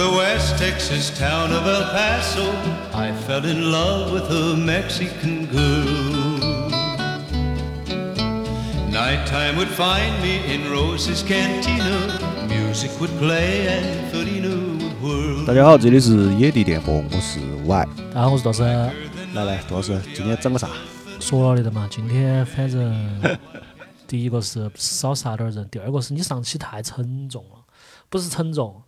the West Texas town of El Paso, I fell in love with a Mexican girl. Nighttime would find me in Rose's cantina. Music would play and Felina would whirl. 大家好，这里是野地电波，我是 Y。大家好，我是道生。来来，杜老师，今天整个啥？说了的嘛，今天反正第一个是少杀点人，第二个是你上期太沉重了，不是沉重，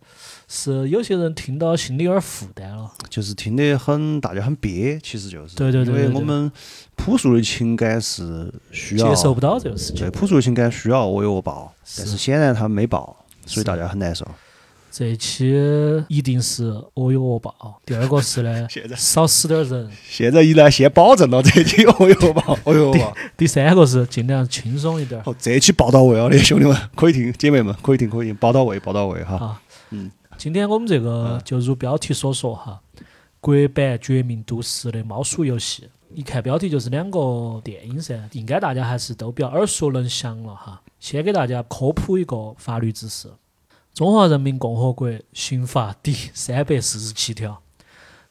是有些人听到心里有点负担了。就是听得很，大家很憋，其实就是。对对对对对因为我们朴素的情感是需要接受不到这个事情对，。朴素的情感需要我有报，但是显然他没报，所以大家很难受。这一期一定是我有恶报。第二个是呢 现在，少死点人。现在一来先保证了这期恶有恶报，哦哟报。第三个是尽量轻松一点儿。好，这期报到位了的兄弟们，可以听，姐妹们可以听，可以听，报到位，报到位哈。啊，嗯，今天我们这个就如标题所说哈，国版《绝命毒师》的猫鼠游戏，一看标题就是两个电影噻，应该大家还是都比较耳熟能详了哈。先给大家科普一个法律知识：中华人民共和国刑法第三百四十七条，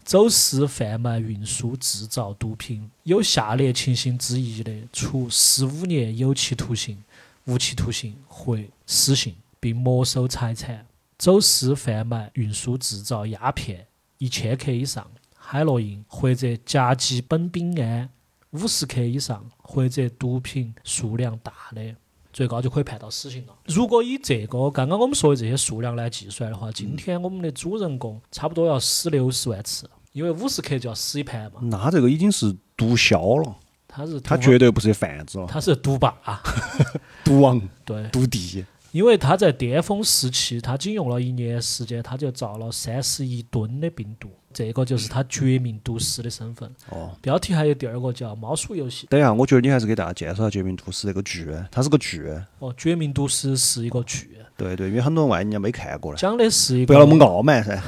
走私、贩卖、运输、制造毒品有下列情形之一的，处十五年有期徒刑、无期徒刑或死刑，并没收财产。走私、贩卖、运输、制造鸦片一千克以上，海洛因或者甲基苯丙胺五十克以上，或者毒品数量大的，最高就可以判到死刑了。如果以这个刚刚我们说的这些数量来计算的话，今天我们的主人公差不多要死六十万次，因为五十克就要死一盘嘛。那这个已经是毒枭了，他是他绝对不是贩子了，他是毒霸，毒王、对，毒帝。因为他在巅峰时期，他仅用了一年时间，他就造了三十一吨的病毒，这个就是他绝命毒师的身份。哦，标题还有第二个叫《猫鼠游戏》。等一下，我觉得你还是给大家介绍一下《绝命毒师》这个剧，它是个剧。哦，《绝命毒师》是一个剧，对对，因为很多人万一人家没看过呢，讲的是一个不要那么傲慢噻。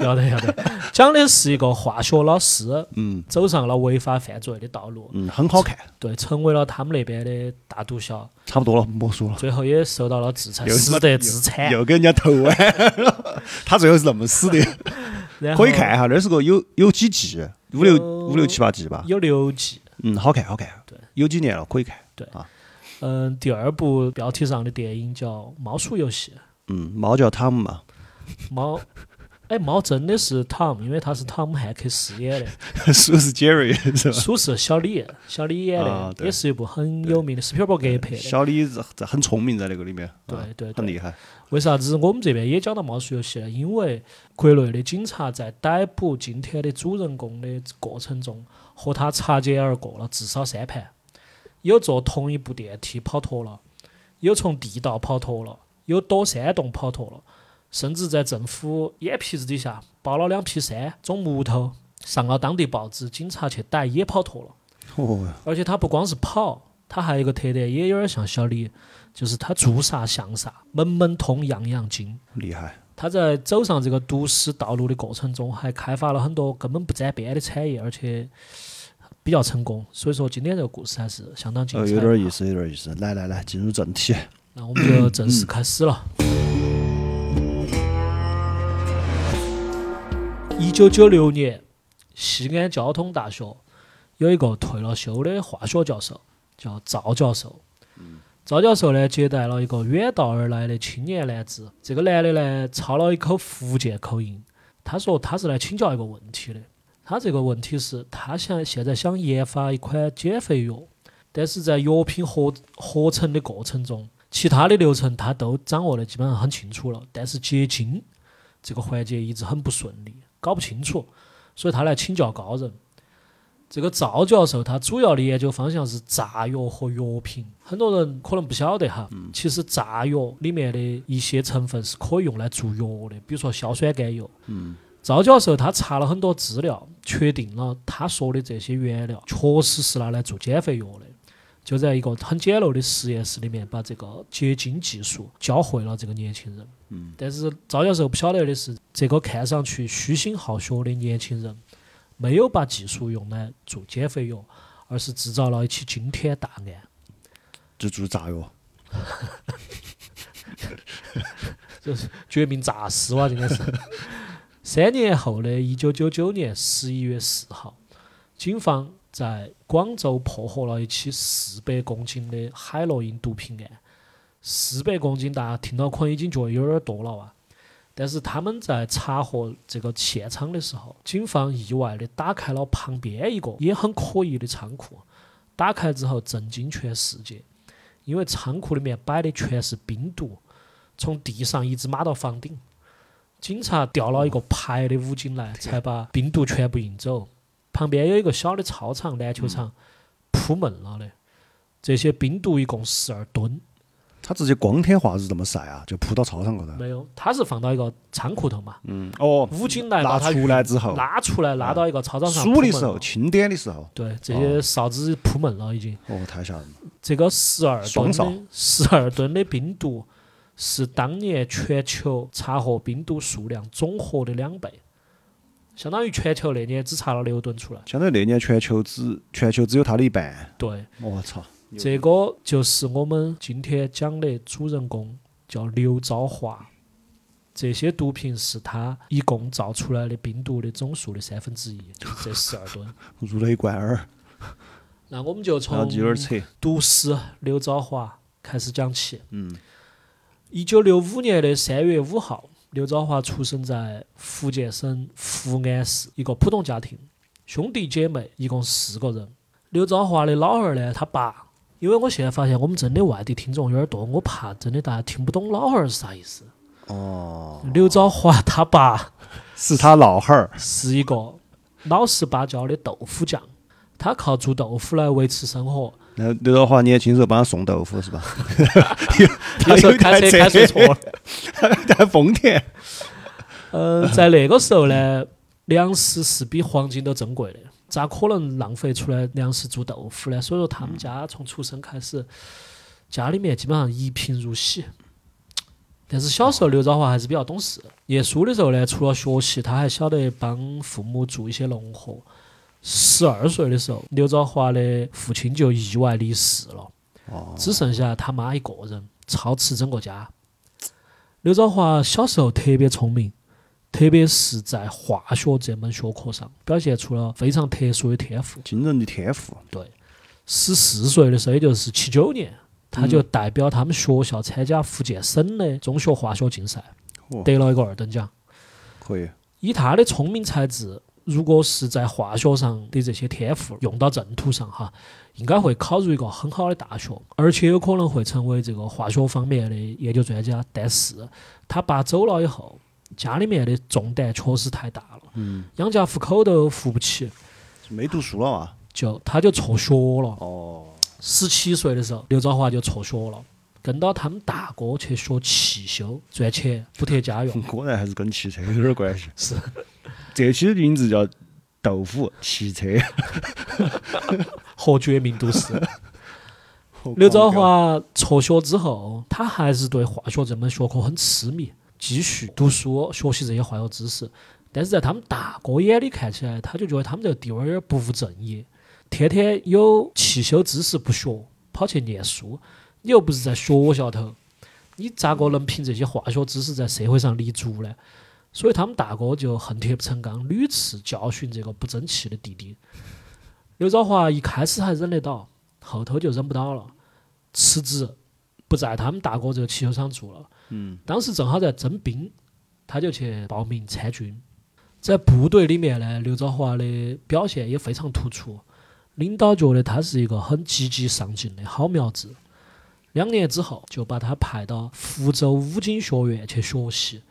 要 得要得，讲的是一个化学老师嗯走上了违法犯罪的道路，嗯，很好看，对，成为了他们那边的大毒枭，差不多了，莫说了。最后也受到了制裁，又死得自惨。又给人家投完了，他最后是那么死的，可以看一下，那是个有有几季，五六五六七八季吧。有六季。嗯，好看好看。对，有几年了，可以看。对啊嗯，第二部标题上的电影叫《猫鼠游戏》。嗯，猫叫汤姆嘛，猫，哎，猫真的是 Tom，因为他是汤姆汉克斯演的，鼠是杰瑞是吧？鼠是小李，小李演的，啊也是一部很有名的，斯皮尔伯格拍的。小李这这很聪明，在那个里面，对对很厉害。为啥子我们这边也讲到猫鼠游戏呢？因为国内的警察在逮捕今天的主人公的过程中，和他擦肩而过了至少三盘，有坐同一部电梯跑脱了，有从地道跑脱了，有躲山洞跑脱了，甚至在政府眼皮子底下包了两批山种木头，上了当地报纸，警察去逮也跑脱了。哦，而且他不光是跑，他还有一个特点，也有点像小李，就是他做啥像啥，门门通，样样精。厉害。他在走上这个毒师道路的过程中，还开发了很多根本不沾边的产业，而且比较成功。所以说，今天这个故事还是相当精呃，彩。有点意。思，有点意思。来来来，进入正题。那我们就正式开始了。一九九六年，西安交通大学有一个退了休的化学教授，叫赵教授。赵教授呢接待了一个远道而来的青年男子，这个男的呢操了一口福建口音。他说他是来请教一个问题的，他这个问题是他想现在想研发一款减肥药，但是在药品合合成的过程中，其他的流程他都掌握的基本上很清楚了，但是结晶这个环节一直很不顺利，搞不清楚，所以他来请教高人。这个赵教授他主要的研究方向是炸药和药品，很多人可能不晓得哈，其实炸药里面的一些成分是可以用来做药的，比如说硝酸甘油。赵教授他查了很多资料，确定了他说的这些原料确实是拿来做减肥药的。就在一个很简陋的实验室里面，把这个结晶技术教会了这个年轻人。嗯，但是赵教授不晓得的是，这个看上去虚心好学的年轻人，没有把技术用来做减肥药，而是制造了一起惊天大案。就做炸药。就是绝命诈尸哇，应该是。三年后的一九九九年十一月四号，警方在广州破获了一起四百公斤的海洛因毒品案。四百公斤，大家听到可能已经觉得有点多了哇。但是他们在查获这个现场的时候，警方意外的打开了旁边一个也很可疑的仓库。打开之后，震惊全世界，因为仓库里面摆的全是冰毒，从地上一直码到房顶。警察调了一个排的武警来，才把冰毒全部运走。旁边有一个小的操场、篮球场，铺闷了的。这些冰毒一共十二吨。他直接光天化日这么晒啊，就铺到操场高头。没有，他是放到一个仓库头嘛。嗯，哦，武警来拿出来之后，拉出来，拉到一个操场上。数的时候，清点的时候，对，这些哨子铺闷了已经。哦，太吓人了。这个十二吨的十二吨的冰毒，是当年全球查获冰毒数量总和的两倍，相当于全球那年只查了六吨出来。相当于那年全球只全球只有他的一半。对，我操！这个就是我们今天讲的主人公，叫刘昭华。这些毒品是他一共造出来的冰毒的总数的三分之一，就是这十二吨。如雷贯耳，那我们就从。毒师刘昭华开始讲起。嗯，一九六五年的三月五号，刘昭华出生在福建省福安市一个普通家庭，兄弟姐妹一共四个人。刘昭华的老二呢，他爸，因为我现在发现我们真的外地听众有点多，我怕真的大家听不懂老二是啥意思。哦，刘昭华他爸是他老汉儿。是一个老实巴交的豆腐匠，他靠做豆腐来维持生活。然后刘德华年轻时候帮他送豆腐是吧？有时候开车开错错了。在丰田。呃，在那个时候呢，粮食是比黄金都珍贵的，咋可能浪费出来粮食做豆腐呢？所以说，他们家从出生开始，家里面基本上一贫如洗。但是小时候刘德华还是比较懂事，念书的时候呢，除了学习，他还晓得帮父母做一些农活。十二岁的时候，刘昭华的父亲就意外离世了。哦，只剩下他妈一个人操持整个家。刘昭华小时候特别聪明，特别是在化学这门学科上表现出了非常特殊的天赋。惊人的天赋。对十四岁的时候，也就是七九年，他就代表他们学校参加福建省的中学化学竞赛，哦得了一个二等奖。可以。以他的聪明才智，如果是在化学上的这些天赋用到正途上哈，应该会考入一个很好的大学，而且有可能会成为这个化学方面的研究专家。但是他爸走了以后，家里面的重担确实太大了，嗯，养家糊口都扶不起，没读书了嘛？就他就辍学了。哦，十七岁的时候，刘兆华就辍学了，跟到他们大哥去学汽修，赚钱补贴家用。果然还是跟汽车有点关系。是，这期的名字叫豆腐汽车。和绝命毒师。刘兆华辍学之后，他还是对化学这门学科很痴迷，继续读书学习这些化学知识。但是在他们大哥眼里看起来，他就觉得他们这个弟娃儿有点不务正业，天天有汽修知识不学，跑去念书。你又不是在学校头，你咋个能凭这些化学知识在社会上立足呢？所以他们大哥就恨铁不成钢，屡次教训这个不争气的弟弟。刘昭华一开始还忍得到，后头就忍不到了，辞职不在他们大哥这个汽修厂做了。嗯，当时正好在征兵，他就去报名参军。在部队里面呢，刘昭华的表现也非常突出，领导觉得他是一个很积极上进的好苗子。两年之后，就把他派到福州武警学院去学习，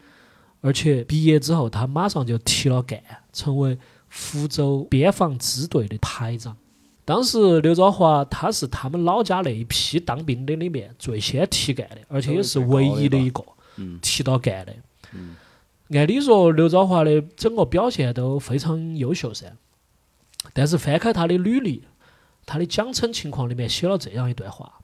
而且毕业之后，他马上就提了干，成为福州边防支队的排长。当时刘昭华他是他们老家那一批当兵的里面最先提干的，而且也是唯一的一个嗯。提到干的。嗯。按理说刘昭华的整个表现都非常优秀噻，但是翻开他的履历，他的奖惩情况里面写了这样一段话：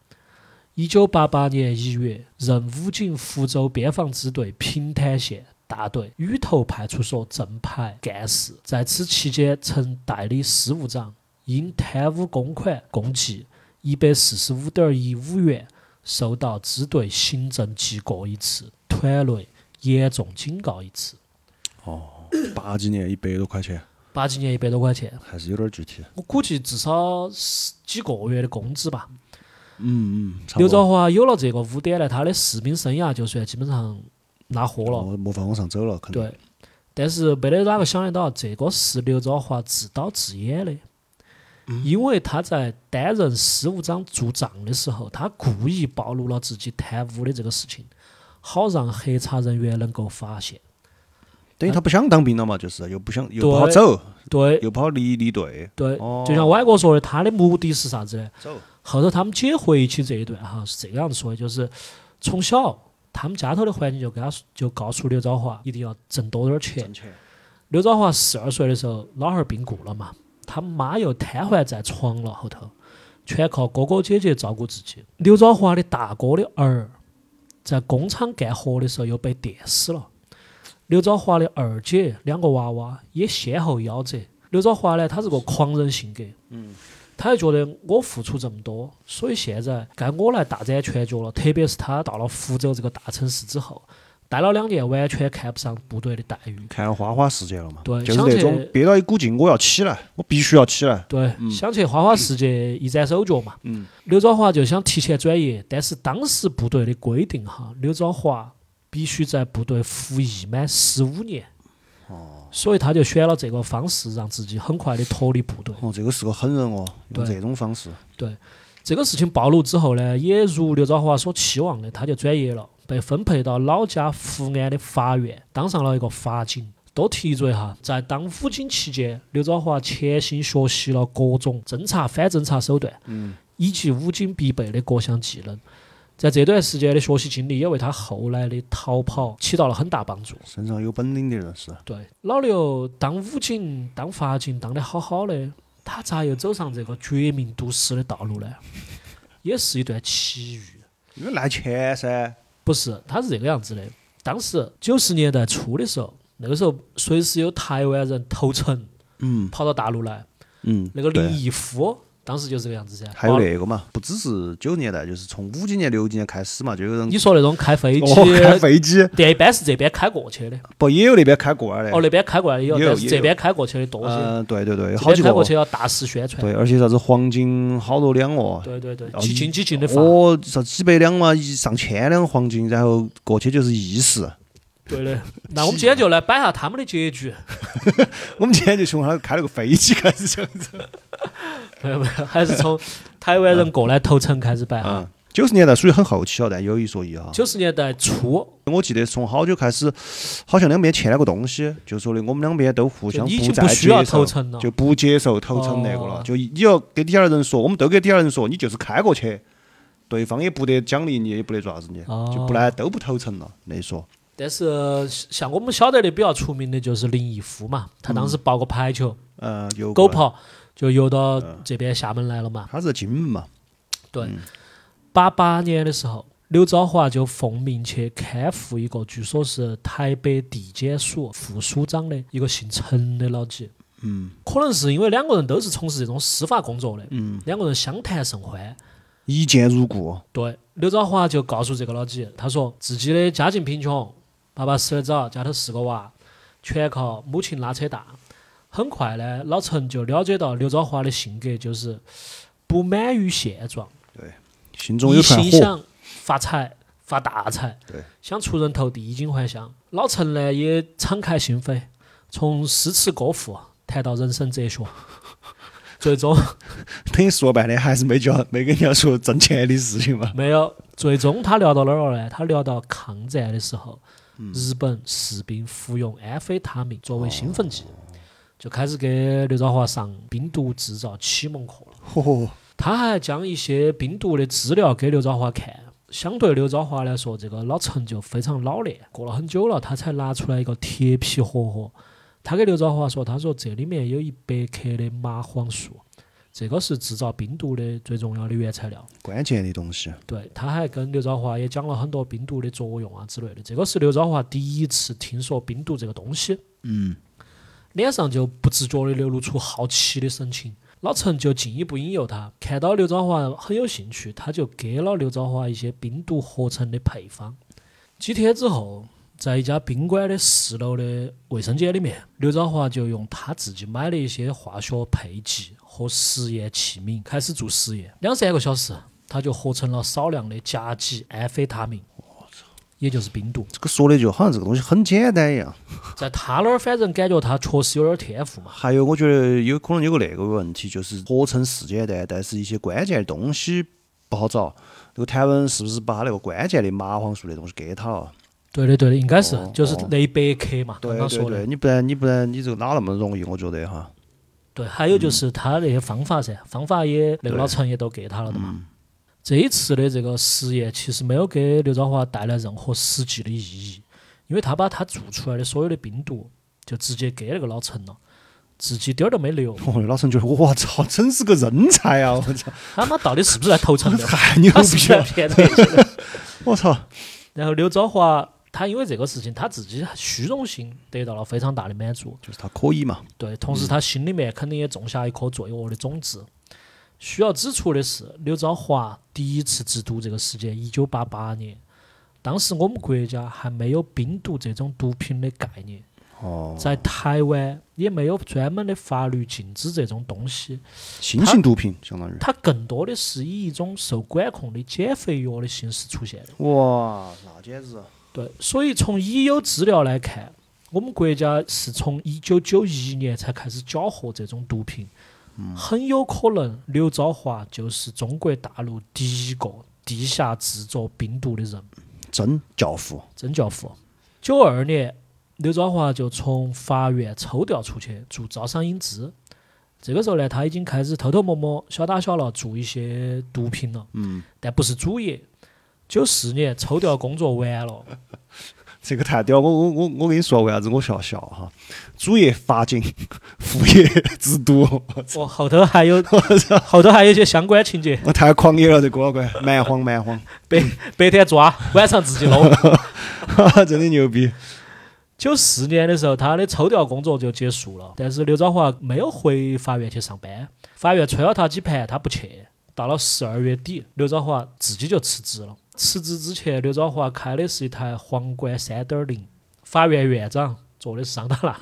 一九八八年一月，任武警福州边防支队平潭县大队雨头派出所正排干事，在此期间曾代理事务长，因贪污公款共计一百四十五点一五元，受到支队行政记过一次，团内严重警告一次。哦八几年一百多块钱，八几年一百多块钱，还是有点具体。我估计至少十几个月的工资吧。嗯嗯，刘多兆华有了这个污点呢，他的士兵生涯就算基本上拉货了。哦没法往上走了，肯定。对，但是没得哪个想得到，这个是刘兆华自导自演的，嗯因为他在担任事务长做账的时候，他故意暴露了自己贪污的这个事情，好让核查人员能够发现。等于他不想当兵了嘛，就是又不想又不好走，对又不好离离队。对，哦就像歪哥说的，他的目的是啥子呢？走。后头他们姐回忆起这一段哈，是这个样子说的，就是从小他们家头的环境就跟他说就告诉刘兆华一定要挣多点儿钱。挣钱。刘兆华十二岁的时候，老汉儿病故了嘛，他妈又瘫痪在床了，后头全靠哥哥姐姐照顾自己。刘兆华的大哥的儿在工厂干活的时候又被电死了。刘兆华的二姐两个娃娃也先后夭折。刘兆华呢，他是个狂人性格，嗯，他就觉得我付出这么多，所以现在该我来大展拳脚了。特别是他到了福州这个大城市之后，待了两年，完全看不上部队的待遇，看了花花世界了嘛，对就是那种憋到一股劲，我要起来，我必须要起来。对，想去花花世界一展手脚嘛。嗯刘兆华就想提前转业，但是当时部队的规定哈，刘兆华必须在部队服役满十五年。哦。所以他就选了这个方式，让自己很快的脱离部队。哦，这个是个狠人哦，用这种方式。对，这个事情暴露之后呢，也如刘兆华所期望的，他就转业了，被分配到老家福安的法院，当上了一个法警。多提一嘴哈，在当武警期间，刘兆华潜心学习了各种侦查、反侦查手段，嗯，以及武警必备的各项技能。在这段时间的学习经历，也为他后来的逃跑起到了很大帮助。身上有本领的人是。对，老刘当武警、当法警当得好好的，他咋又走上这个绝命毒师的道路呢？也是一段奇遇。因为赖钱噻。不是，他是这个样子的。当时九十年代初的时候，那个时候随时有台湾人投诚嗯跑到大陆来，嗯。那个林毅夫当时就这个样子噻。还有那个嘛，不只是九十年代，就是从五几年、六几年开始嘛，就有人你说那种开飞机，哦开飞机，但一般是这边开过去的，不也有那边开过来的？哦，那边开过来的有，也有但是这边开过去的多些。嗯，对对对，好几开过。去要大肆宣传。对，而且啥子黄金好多两哦。对对对，哦几斤几斤的发。哦，啥几百两嘛，一上千两黄金，然后过去就是意思。对的。那我们今天就来摆下他们的结局。我们今天就从他开了个飞机开始讲起。没有没有，还是从台湾人过来投诚开始摆哈。嗯，九十年代属于很后期了，但有一说一哈。九十年代初，我记得从好久开始，好像两边签了个东西，就说的我们两边都互相已经再不需要接受投诚了就不接受投诚那个了。哦就你要给底下的人说，我们都给底下人说，你就是开过去，对方也不得奖励你，也不得做啥子你，哦就不来都不投诚了。那说，但是像我们晓得的比较出名的就是林毅夫嘛，他当时报个排球，嗯，有狗刨就游到这边厦门来了嘛。他是金门嘛，对，八八年的时候，刘兆华就奉命去看护一个据说是台北地检署副署长的一个姓陈的老几。嗯可能是因为两个人都是从事这种司法工作的，嗯，两个人相谈甚欢。一见如故。对，刘兆华就告诉这个老几，他说自己的家境贫穷，爸爸死得早，家头四个娃，全靠母亲拉扯大。很快呢，老陈就了解到刘兆华的性格就是不满于现状，对心中有一团火，心想发财发大财，对，想出人头地，衣锦还乡。老陈呢也敞开心扉，从诗词歌赋谈到人生哲学，最终 等于说半天还是没教，没跟人家说挣钱的事情嘛。没有，最终他聊到哪儿了呢？他聊到抗战的时候，日本士兵服用安非他命作为兴奋剂，就开始给刘兆华上冰毒制造启蒙课了。嚯，他还将一些冰毒的资料给刘兆华看。相对刘兆华来说，这个老陈就非常老练。过了很久了，他才拿出来一个铁皮盒盒。他给刘兆华说：“他说这里面有一百克的麻黄素，这个是制造冰毒的最重要的原材料。”关键的东西。对，他还跟刘兆华也讲了很多冰毒的作用啊之类的。这个是刘兆华第一次听说冰毒这个东西，嗯，脸上就不自觉地流露出好奇的神情。老陈就进一步引诱他，看到刘兆华很有兴趣，他就给了刘兆华一些冰毒合成的配方。几天之后，在一家宾馆的四楼的卫生间里面，刘兆华就用他自己买的一些化学配剂和实验器皿开始做实验。两三个小时，他就合成了少量的甲基安非他命，也就是冰毒。这个说的就好像这个东西很简单一样。在他那儿，反正感觉他确实有点天赋嘛。还有，我觉得有可能有个那个问题，就是合成是简单，但是一些关键的东西不好找。那个谭文是不是把那个关键的麻黄素的东西给他了？对的，对的，应该是哦就是哦那一百克嘛，刚对刚说的对对，。你不然你不然你这个哪那么容易？我觉得哈。对，还有就是他那些方法噻，方法也那个老陈也都给他了的嘛。这一次的这个实验其实没有给刘兆华带来任何实际的意义，因为他把他做出来的所有的冰毒就直接给那个老陈了，自己点儿都没留。哦，老陈觉得我操，真是个人才啊！我操，他妈到底是不是来投诚的？太牛逼了！骗？我操，然后刘兆华他因为这个事情，他自己虚荣心得到了非常大的满足。就是他可以嘛？对，同时他心里面肯定也种下一颗罪恶的种子。需要指出的是，刘兆华第一次制毒这个时间，一九八八年，当时我们国家还没有冰毒这种毒品的概念，哦，在台湾也没有专门的法律禁止这种东西，新型毒品相当于。它更多的是以一种受管控的减肥药的形式出现的。哇，那简直！对，所以从已有资料来看，我们国家是从一九九一年才开始缴获这种毒品，很有可能刘兆华就是中国大陆第一个地下制作冰毒的人，真教父。真教父。九二年，刘兆华就从法院抽调出去做招商引资。这个时候呢，他已经开始偷偷摸摸、小打小闹做一些毒品了，嗯，但不是主业。九四年抽调工作完了，这个太屌！我我我我跟你说为啥子我笑笑哈？主业法警，副业制毒，哦，后头还有 后头还有一些相关情节，我太狂野了，这哥哥，蛮荒蛮荒，白白天抓，晚上自己弄。真的牛逼！九四年的时候，他的抽调工作就结束了，但是刘兆华没有回法院去上班，法院催了他几盘，他不去。到了十二月底，刘兆华自己就辞职了。辞职之前，刘兆华开的是一台皇冠三点零，法院院长坐的是桑塔纳，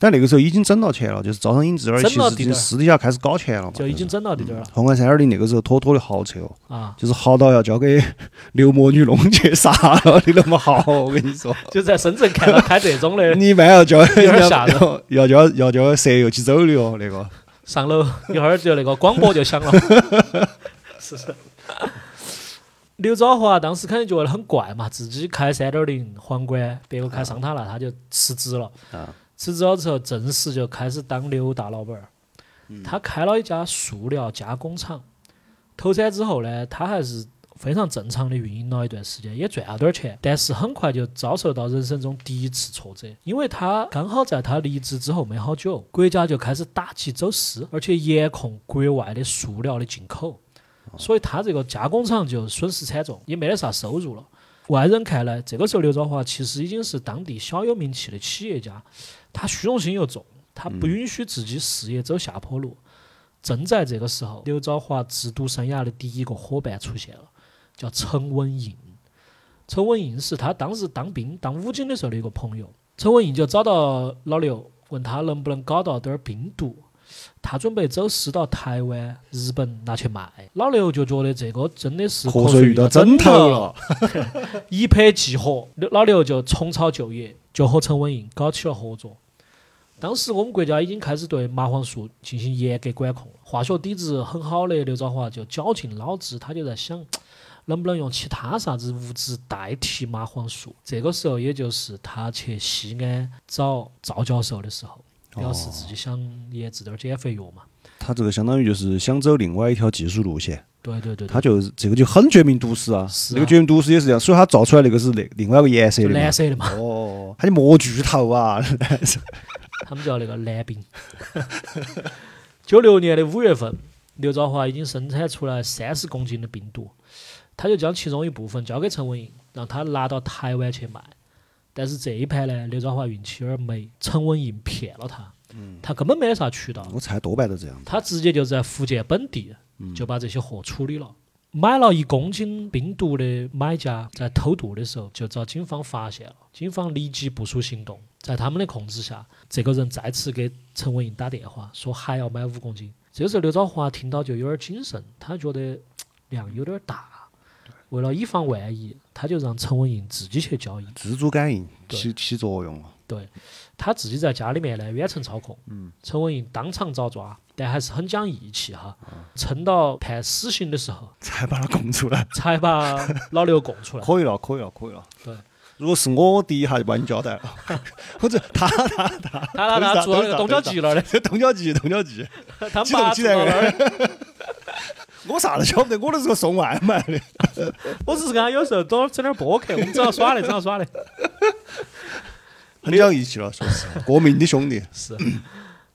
但那个时候已经整到钱了，就是招商引资而其实私底下开始搞钱了嘛。就已经整到这点儿了皇冠三点零那个时候妥妥的豪车哦，啊！就是豪到要交给刘魔女弄去杀了的那么豪，我跟你说。就在深圳看到开这种的，你一般要叫点吓人要要叫要交舍友去走的哦，那个。上楼一会儿就那个广播就响了，是 是。刘兆华当时肯定觉得很怪嘛，自己开三点零皇冠，别个开桑塔纳，他就辞职了。啊辞职了之后，正式就开始当刘大老板儿。他开了一家塑料加工厂。投产之后呢，他还是非常正常的运营了一段时间，也赚了点儿钱。但是很快就遭受到人生中第一次挫折，因为他刚好在他离职之后没好久，国家就开始打击走私，而且严控国外的塑料的进口，所以他这个加工厂就损失惨重，也没得啥收入了。外人看来，这个时候刘兆华其实已经是当地小有名气的企业家，他虚荣心又重，他不允许自己事业走下坡路。正在这个时候，刘兆华制毒生涯的第一个伙伴出现了，叫陈文印。陈文印是他当时当兵当武警的时候的一个朋友，陈文印就找到老刘，问他能不能搞到点儿冰毒，他准备走私到台湾、日本拿去卖。老刘就觉得这个真的是瞌睡遇到枕头了，一拍即合，老刘就重操旧业，就和陈文印搞起了合作。当时我们国家已经开始对麻黄素进行严格管控了，化学底子很好的刘兆华就绞尽脑汁，他就在想，能不能用其他啥子物质代替麻黄素？这个时候也就是他去西安找赵教授的时候，表示自己想研制点儿减肥药嘛。他这个相当于就是想走另外一条技术路线，对对对对，他就这个就很绝命毒师啊，那个绝命毒师也是这样，所以他造出来那个是那另外一个颜色的蓝色的嘛，哦，他就莫巨头啊，他们叫那个蓝冰。九六年的五月份，刘兆华已经生产出来三十公斤的冰毒，他就将其中一部分交给陈文英，让他拿到台湾去卖。但是这一盘呢，刘兆华运气有点没，陈文印骗了他，他根本没得啥渠道，我猜多半都这样。他直接就在福建本地就把这些货处理了。买了一公斤冰毒的买家在偷渡的时候就遭警方发现了，警方立即部署行动，在他们的控制下，这个人再次给陈文颖打电话，说还要买五公斤。这个时候刘兆华听到就有点谨慎，他觉得 量有点大，为了以防万一，他就让陈文英自己去交易。自主感应起起作用了。对。他自己在家里面呢远程操控，嗯。陈文英当场遭抓，但还是很讲义气哈，撑到判死刑的时候才把他供出来，才把老刘供出来。可以了，可以了，可以了。对，如果是我第一下就把你交代了，或者他他他他他个动脚机了。的，这动脚机，动脚机，他们起来坐到那儿，我啥都晓不得，我都是个送外卖的。我只是跟他有时候多整点播客，我们只要耍的，只要耍的。很讲义气了，说实话，过命的兄弟。是，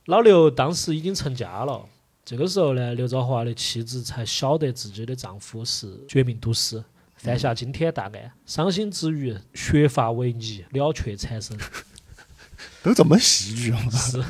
老刘当时已经成家了。这个时候呢，刘兆华的妻子才晓得自己的丈夫是绝命毒师，犯下惊天大案，伤心之余，削发为尼，了却残生。都这么戏剧了吗？是，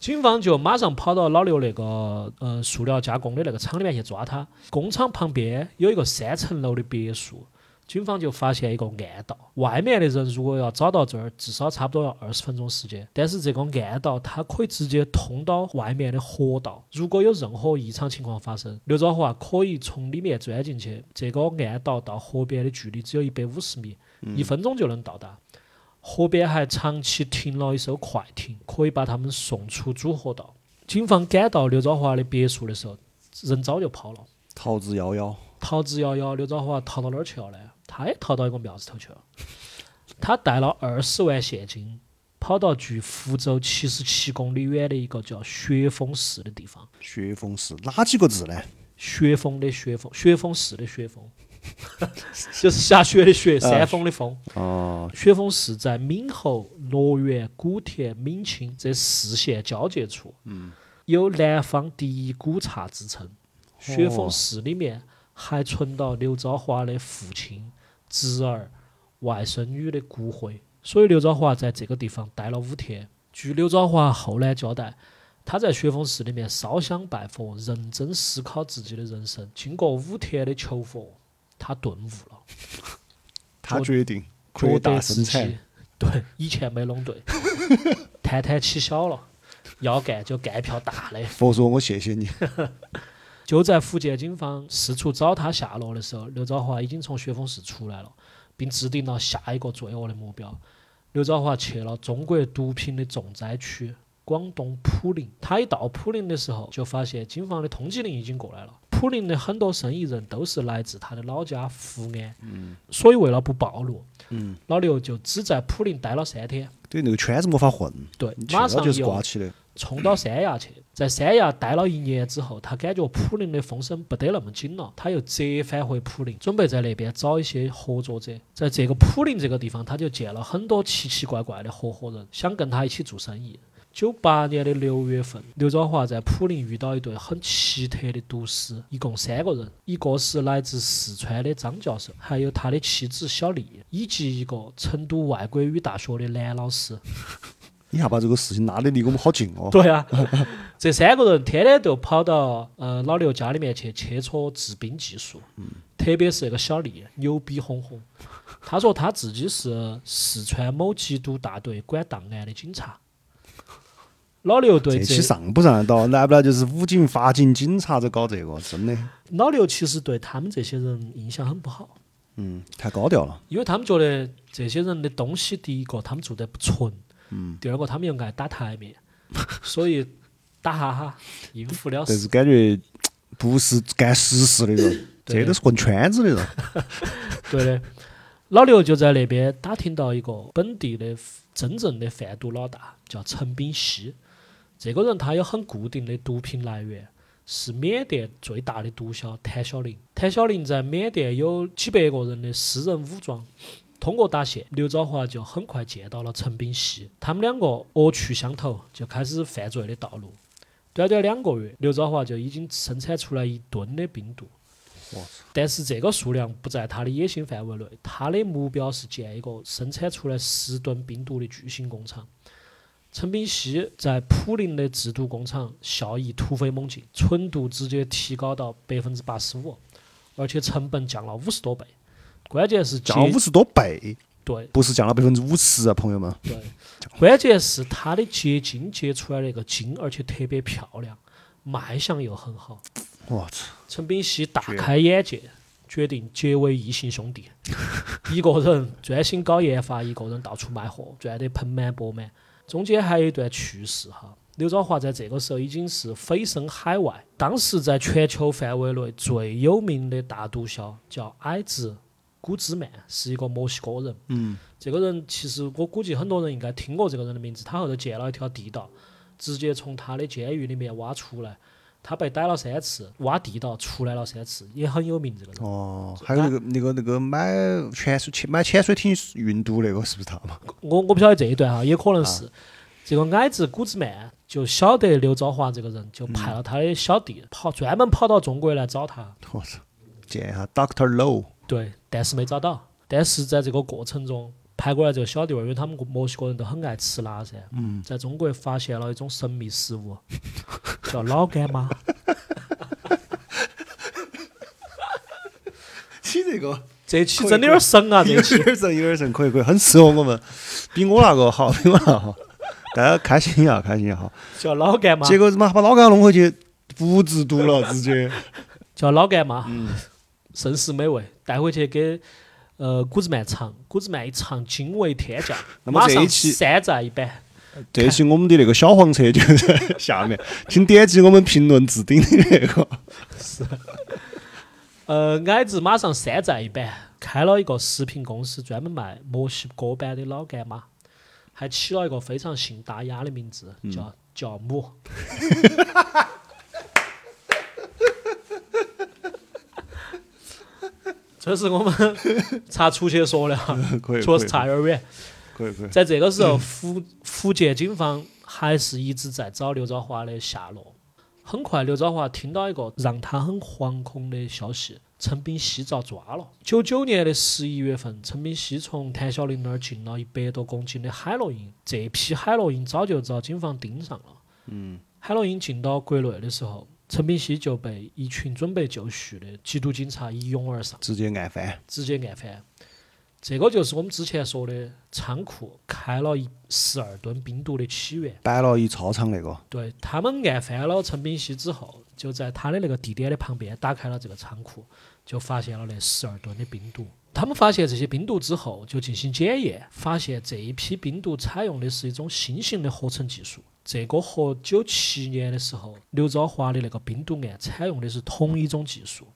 警方就马上跑到老刘那个呃塑料加工的那个厂里面去抓他。工厂旁边有一个三层楼的别墅，警方就发现一个暗道。外面的人如果要找到这儿，至少差不多要二十分钟时间。但是这个暗道它可以直接通到外面的河道。如果有任何异常情况发生，刘兆华可以从里面钻进去。这个暗道到河边的距离只有一百五十米，一分钟就能到达。河边还长期停了一艘快艇，可以把他们送出主河道。警方赶到刘兆华的别墅的时候，人早就跑了，逃之夭夭。逃之夭夭。刘兆华逃到哪儿去了呢？他也逃到一个庙子头去了。他带了二十万现金，跑到距福州七十七公里远的一个叫雪峰寺的地方。雪峰寺哪几个字呢？雪峰的雪峰，雪峰寺的雪峰，就是下雪的雪，山峰的峰。哦，雪峰寺在闽侯、罗源、古田、闽清这四县交界处，嗯有南方第一古刹之称。雪峰寺里面还存到刘昭华的父亲、侄儿、外甥女的骨灰，所以刘昭华在这个地方待了五天。据刘昭华后来交代，他在雪峰寺里面烧香拜佛，认真思考自己的人生。经过五天的求佛，他顿悟了。他决定扩大生产。对以前没弄对，摊摊起小了，要干就干一票大的。佛说：“我谢谢你。就在福建警方四处找他下落的时候，刘兆华已经从雪峰市出来了，并制定了下一个罪恶的目标。刘兆华去了中国毒品的重灾区广东普宁。他一到普宁的时候，就发现警方的通缉令已经过来了。普宁的很多生意人都是来自他的老家福安，嗯所以为了不暴露，嗯老刘就只在普宁待了三天。对，那个圈子没法混，对马上就是挂起的。冲到三亚去，在三亚待了一年之后，他感觉普宁的风声不得那么紧了，他又折返回普宁，准备在那边找一些合作者。在这个普宁这个地方，他就见了很多奇奇怪怪的合伙人，想跟他一起做生意。九八年的六月份，刘兆华在普宁遇到一对很奇特的毒师，一共三个人，一个是来自四川的张教授，还有他的妻子小丽，以及一个成都外国语大学的男老师。你还把这个事情拉得离我们好近哦。对啊，这三个人天天都跑到呃老刘家里面去切磋制冰技术，特别是那个小丽，牛逼哄哄。他说他自己是四川某缉毒大队管档案的警察。老刘对这这期上不上得到？来不来就是武警、法警、警察在搞这个，真的，老刘其实对他们这些人印象很不好，嗯，太高调了。因为他们觉得这些人的东西，第一个他们做得不纯，嗯第二个他们又爱打台面，所以打哈哈应付了事。但是感觉不是干实事的人，这都是混圈子的人。对的，老刘就在那边打听到一个本地的真正的贩毒老大，叫陈炳熙。这个人他有很固定的毒品来源，是缅甸最大的毒枭谭小林。谭小林在缅甸有几百个人的私人武装。通过打线，刘兆华就很快见到了陈炳熙，他们两个恶趣相投，就开始犯罪的道路。短短两个月，刘兆华就已经生产出来一吨的冰毒。但是这个数量不在他的野心范围内，他的目标是建一个生产出来十吨冰毒的巨型工厂。陈炳熙在普宁的制毒工厂效益突飞猛进，纯度直接提高到百分之八十五，而且成本降了五十多倍。关键是降了五十多倍，对不是降了百分之五十啊，朋友们。对，关键是它的结晶结出来那个晶，而且特别漂亮，卖相又很好。我操！陈炳熙大开眼界，决定结为异姓兄弟，一个人专心搞研发，一个人到处卖货，赚得盆满钵满。中间还有一段趣事哈，刘兆华在这个时候已经是蜚声海外，当时在全球范围内最有名的大毒枭叫矮子古兹曼，是一个墨西哥人。嗯，这个人其实我估计很多人应该听过这个人的名字，他后头建了一条地道，直接从他的监狱里面挖出来。他被逮了三次，挖地道出来了三次，也很有名。这个人哦，还有那个那个那个买潜水潜买潜水艇运毒那个是不是他嘛？我我不晓得这一段哈，也可能是这个矮子古兹曼就晓得刘兆华这个人，就派了他的小弟跑，专门跑到中国来找他。我操！见一下 Doctor Low，对，但是没找到。但是在这个过程中，派过来这个小弟儿，因为他们墨西哥人都很爱吃辣噻，嗯，在中国发现了一种神秘食物，叫老干妈。你这个这期真的有点神啊！这有期点神，有点神，可以可以，很适合我们，比我那个好，比我那个好，大家开心呀，开心呀哈。叫老干妈，结果他妈把老干妈弄回去，不制毒了，直接。叫老干妈，嗯甚是美味，带回去给呃古兹曼尝，古兹曼一尝惊为天价，那么马上这一期山寨一版。这期我们的那个小黄车就在下面，请点击我们评论置顶的那个。是呃，矮子马上山寨一版，开了一个食品公司，专门卖墨西哥版的老干妈，还起了一个非常性大雅的名字，嗯叫叫母。这是我们 查出去说的哈，确实差有点远。在这个时候，福福建警方还是一直在找刘兆华的下落。很快，刘兆华听到一个让他很惶恐的消息：陈炳熙遭抓了。九九年的十一月份，陈炳熙从谭小林那儿进了一百多公斤的海洛因，这批海洛因早就遭警方盯上了。嗯，海洛因进到国内的时候，陈炳熙就被一群准备就绪的缉毒警察一拥而上。直接按翻。直接按翻。这个就是我们之前说的仓库开了一十二吨冰毒的起源。摆了一操场那个，对他们按翻了陈炳熙之后，就在他的那个地点的旁边打开了这个仓库，就发现了那十二吨的冰毒。他们发现这些冰毒之后，就进行检验，发现这一批冰毒采用的是一种新型的合成技术。这个和九七年的时候刘昭华的那个冰毒案采用的是同一种技术，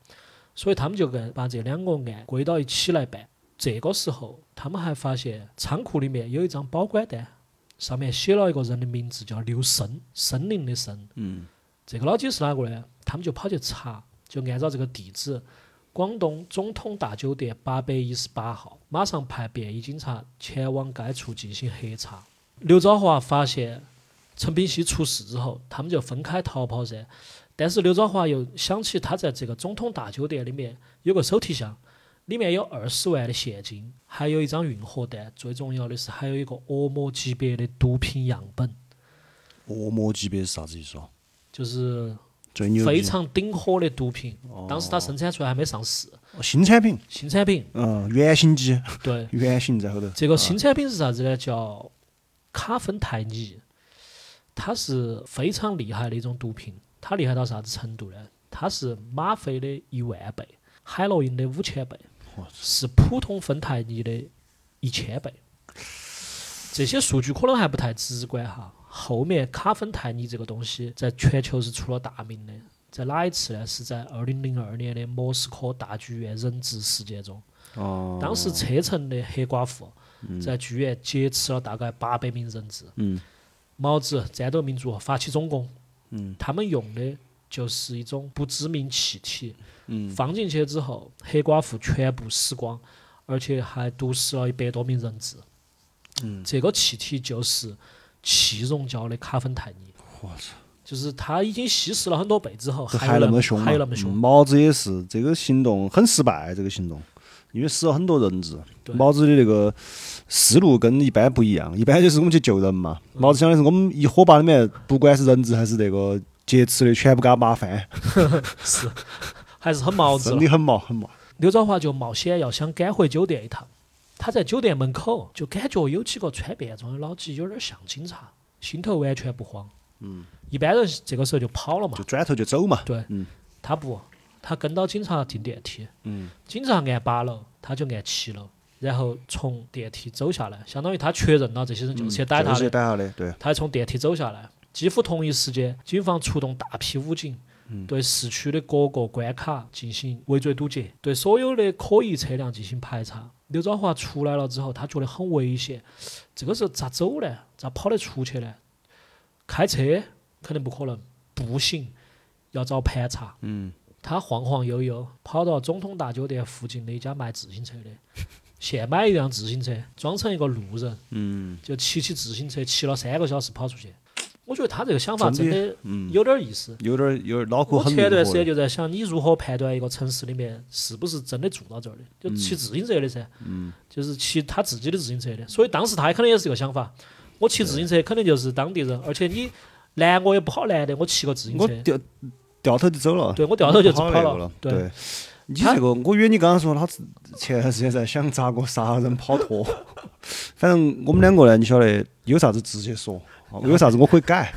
所以他们就跟把这两个案归到一起来办。这个时候，他们还发现仓库里面有一张保管单，上面写了一个人的名字，叫刘森，森林的森。嗯，这个老几是哪个呢？他们就跑去查，就按照这个地址，广东总统大酒店八百一十八号，马上派便衣警察前往该处进行核查。刘昭华发现陈炳熙出事之后，他们就分开逃跑噻。但是刘兆华又想起他在这个总统大酒店里面有个手提箱，里面有二十万的现金，还有一张运货单，最重要的是还有一个恶魔级别的毒品样本，恶魔级别是啥子意思哦？就是最牛非常顶火的毒品。当时它生产出来还没上市，哦新产品，新产品。嗯，原型机，对，原型在后头。这个新产品是啥子呢？叫卡芬泰尼，它是非常厉害的一种毒品。它厉害到啥子程度呢？它是吗啡的一万倍，海洛因的五千倍，是普通芬太尼的一千倍。这些数据可能还不太直观哈。后面卡芬泰尼这个东西在全球是出了大名的，在哪一次呢？是在二零零二年的莫斯科大剧院人质事件中。哦，当时车臣的黑寡妇在剧院劫持了大概八百名人质，嗯毛子战斗民族发起总攻，嗯他们用的就是一种不知名气体，嗯，放进去之后，黑寡妇全部死光，而且还毒死了一百多名人质。嗯，这个气体就是气溶胶的卡芬泰尼，我操，就是它已经稀释了很多倍之后，还有那么凶嘛？还有那么凶。嗯毛子也是这个行动很失败，这个行动，因为死了很多人质。毛子的那个思路跟一般不一样，一般就是我们去救人嘛。嗯毛子想的是我们一伙把里面，不管是人质还是那个劫持的，全部给他麻翻。是，还是很毛子真的。很毛很毛。刘兆华就冒险要想赶回酒店一趟，他在酒店门口就感觉有几个穿便装的老几有点像警察，心头完全不慌。嗯，一般人这个时候就跑了嘛就，转头就走嘛。对，嗯他不，他跟到警察进电梯，嗯，警察按八楼，他就按七楼，然后从电梯走下来，相当于他确认了这些人就是去逮他的，嗯就是逮他的，对，他还从电梯走下来。几乎同一时间，警方出动大批武警，嗯对市区的各个关卡进行围追堵截，对所有的可疑车辆进行排查。刘兆华出来了之后，他觉得很危险，这个时候咋走呢？咋跑得出去呢？开车肯定不可能，步行要找盘查。嗯，他晃晃悠悠跑到总统大酒店附近的一家卖自行车的，现买一辆自行车，装成一个路人，嗯，就骑起自行车骑了三个小时跑出去。我觉得他这个想法真的有点意思。有点儿有点儿脑壳我很前段时间。就在想，你如何判断一个城市里面是不是真的住到这儿的？就骑自行车的噻，嗯，就是骑他自己的自行车的。所以当时他可能也是这个想法，我骑自行车肯定就是当地人，而且你拦我也不好拦的，我骑个自行车，我掉掉头就走了。对我掉头就跑了。对对，你这个，我以为你刚刚说他前段时间在想咋个杀人跑脱。反正我们两个呢，你晓得有啥子直接说，哦 有啥子我可以改，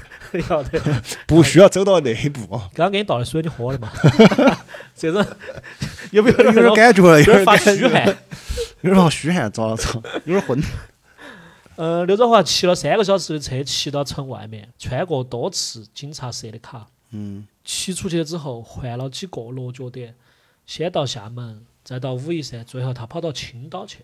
要得。不需要走到那一步啊。刚刚给你倒的水，你喝了嘛？这种有没有有点感觉了，有点发虚汗？有点发虚汗，咋了遭，有点昏。呃，刘德华骑了三个小时的车，骑到城外面，穿过多次警察设的卡，嗯，骑出去之后换了几个落脚点，先到厦门，再到武夷山，最后他跑到青岛去。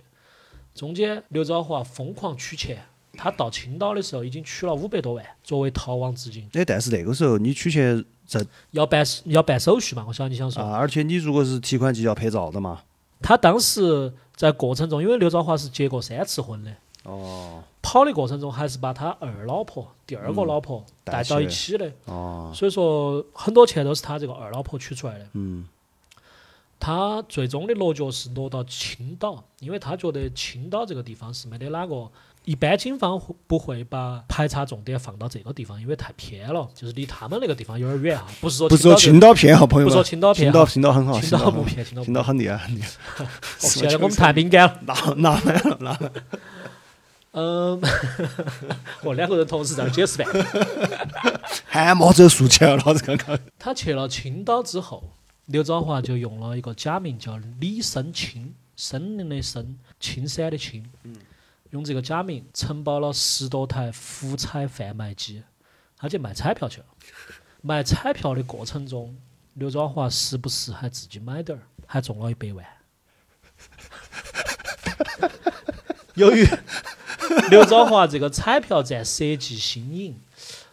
中间刘兆华疯狂取钱，他到青岛的时候已经取了五百多万作为逃亡资金，哎，但是那个时候你取钱在要办要办手续嘛？我晓得你想说。啊，而且你如果是提款机要拍照的嘛。他当时在过程中，因为刘兆华是结过三次婚的，哦跑的过程中还是把他二老婆、第二个老婆带到一起的，哦，所以说很多钱都是他这个二老婆取出来的。嗯他最终的落脚是落到青岛，因为他觉得青岛这个地方是没得哪个，一般警方会不会把排查重点放到这个地方，因为太偏了，就是离他们那个地方有点远哈。不是说不是说青岛岛偏哈，朋，友们。不说青岛青岛偏，青岛很好，青岛很好岛不偏，青岛不偏。青岛很厉害很厉害。哦现在 我们太敏感了。拿拿来了拿来了。嗯，我 两个人同时在那儿解释半天。汗毛都竖起来了，老子刚刚。他去了青岛之后，刘兆华就用了一个假名叫李生青，森林的森，青山的青。嗯用这个假名承包了十多台福彩贩卖机，他去卖彩票去了。卖彩票的过程中，刘兆华时不时还自己买点儿，还中了一百万。由于 刘兆华这个彩票站设计新颖，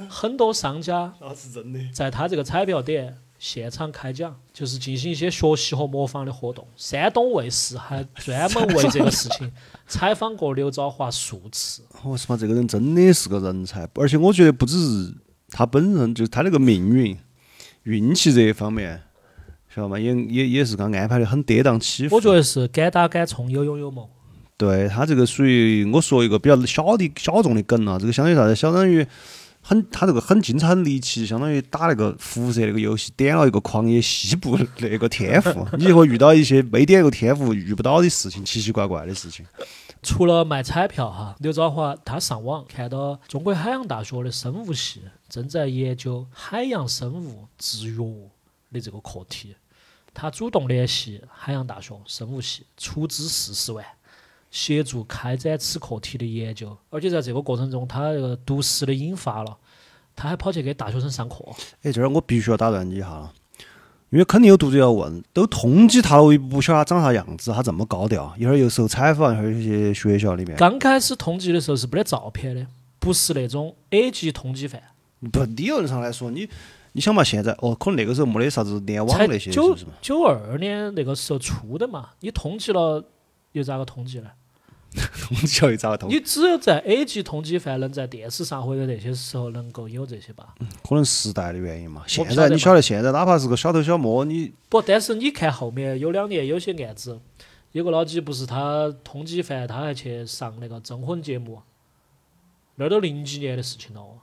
很多商家那是真的。在他这个彩票点现场开奖，就是进行一些学习和模仿的活动。山东卫视还专门为这个事情 采访过刘兆华数次。我说嘛，这个人真的是个人才，而且我觉得不只是他本人，就是他那个命运、运气这一方面，晓得吗？也也也是刚安排的很跌宕起伏。我觉得是敢打敢冲，有勇有谋。对他这个属于我说一个比较小的小众的梗啊，这个相当于啥子？相当于很他这个很精彩、很离奇，相当于打那个辐射那个游戏，点了一个狂野西部那个天赋，你就会遇到一些没点那个天赋遇不到的事情，奇奇怪怪的事情。除了卖彩票哈，刘兆华他上网看到中国海洋大学的生物系正在研究海洋生物制药的这个课题，他主动联系海洋大学生物系，出资四十万，协助开展此课题的研究。而且在这个过程中，他那个毒誓的引发了，他还跑去给大学生上课。哎，这儿我必须要打断你一下了，因为肯定有读者要问，都通缉他了，我又不晓得他长啥样子，他这么高调，一会儿又受采访，一会儿又去学校里面，刚开始通缉的时候是没得照片的，不是那种 A 级通缉犯。不理论上来说，你你想嘛，现在哦，可能那个时候没得啥子联网那些，是九不是嘛？九二年那个时候出的嘛，你通缉了又咋个通缉呢？通缉了又咋个通？你只有在 A 级通缉犯能在电视上或者那些时候能够有这些吧？可能时代的原因嘛。现在你晓得，现在哪怕是个小偷小摸，你不，但是你看后面有两年有些案子，有个老几不是他通缉犯，他还去上那个征婚节目，那儿都零几年的事情了哦。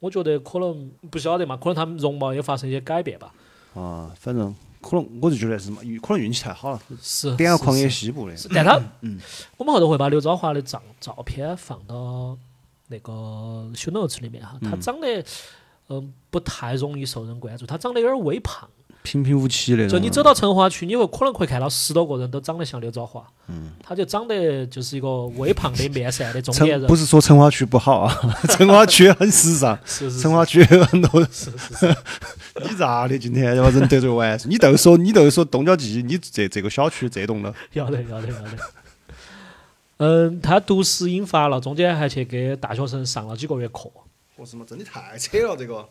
我觉得可能不晓得嘛，可能他们容貌也发生一些改变吧。啊，反正可能我就觉得是可能运气太好了，是点了狂野西部的。但他，嗯我们后头会把刘昭华的照照片放到那个 show notes 里面哈。他嗯长得，嗯、不太容易受人关注，他长得有点微胖。平平无奇那种。就你走到成华区，你会可能会看到十多个人都长得像刘昭华。嗯，他就长得就是一个微胖的面善的中年人不。是说成华区不好啊，成华区很时尚，是是是成华区有很多人。是是是，你咋的？今天要把人得罪完？你都说你都说东郊记，你这这个小区这栋楼，要得要得要得。嗯，他毒死引发了，中间还去给大学生上了几个月课。我什么真的太扯了这个。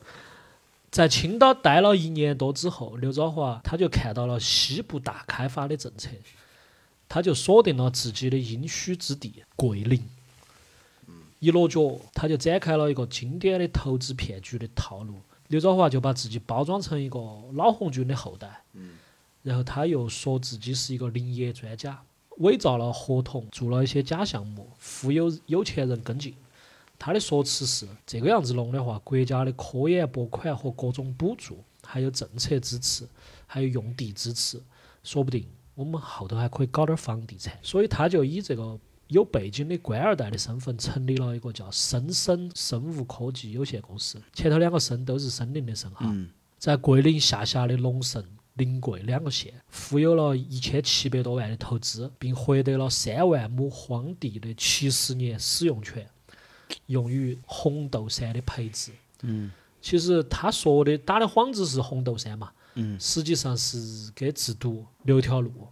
在青岛待了一年多之后，刘兆华他就看到了西部大开发的政策，他就锁定了自己的应许之地桂林。一落脚，他就展开了一个经典的投资骗局的套路。刘兆华就把自己包装成一个老红军的后代，然后他又说自己是一个林业专家，伪造了合同，做了一些假项目，忽悠有钱人跟进。他的说辞是：这个样子弄的话，国家的科研拨款和各种补助，还有政策支持，还有用地支持，说不定我们后头还可以搞点房地产。所以他就以这个有背景的官二代的身份，成立了一个叫深生生物科技有限公司，前头两个生都是森林的森哈。嗯在桂林下辖的龙胜、临桂两个县，忽悠了一千七百多万的投资，并获得了三万亩荒地的七十年使用权，用于红豆杉的培植。嗯。其实他说的打的幌子是红豆杉嘛，嗯，实际上是给制毒留条路，